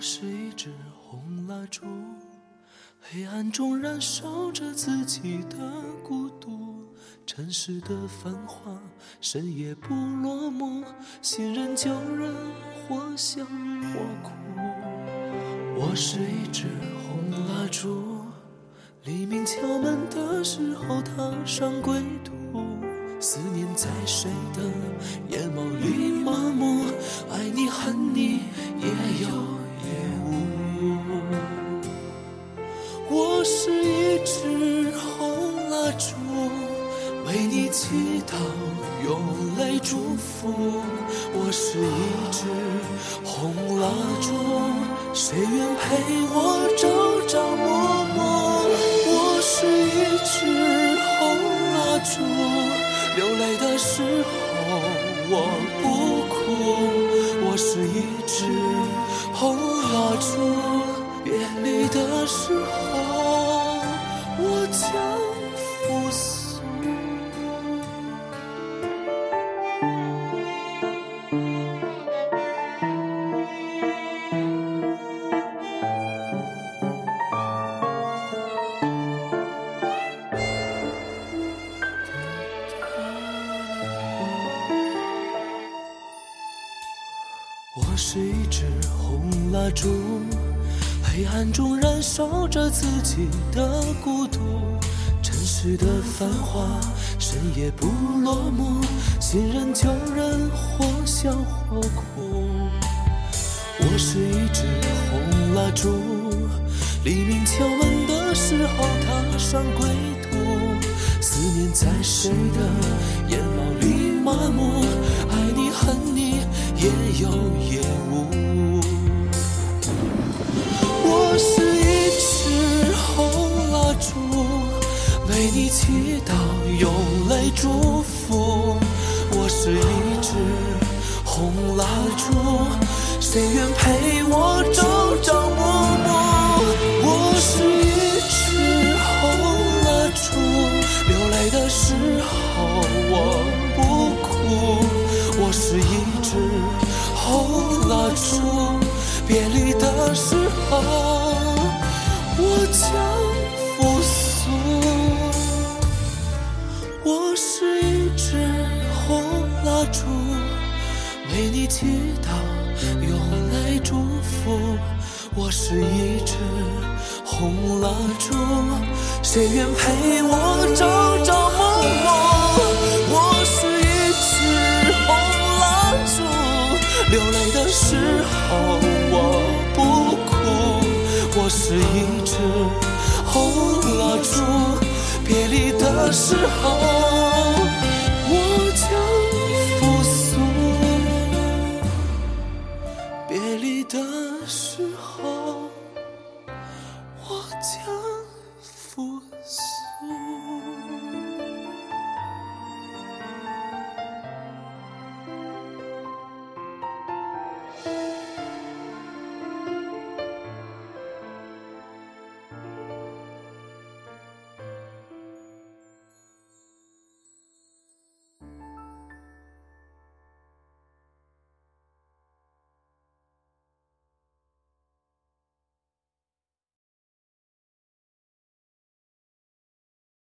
我是一支红蜡烛，黑暗中燃烧着自己的孤独。城市的繁华，深夜不落寞，行人叫人或笑或哭。我是一支红蜡烛，黎明敲门的时候踏上归途。思念在谁的眼眸里麻木？爱你恨你为你祈祷，用泪祝福。我是一支红蜡烛，谁愿陪我朝朝暮暮？我是一支红蜡烛。流泪的时候我不哭，我是一支红蜡烛。别离的时候我将我是一支红蜡烛，黑暗中燃烧着自己的孤独。城市的繁华，深夜不落幕，新人旧人或笑或哭。我是一支红蜡烛，黎明敲门的时候踏上归途。思念在谁的眼眸里麻木？爱你恨你也有也无。你祈祷，用泪祝福。我是一只红蜡烛，谁愿陪我蜡烛，为你祈祷，用来祝福。我是一只红蜡烛，谁愿陪我朝朝暮暮？我是一只红蜡烛，流泪的时候我不哭。我是一只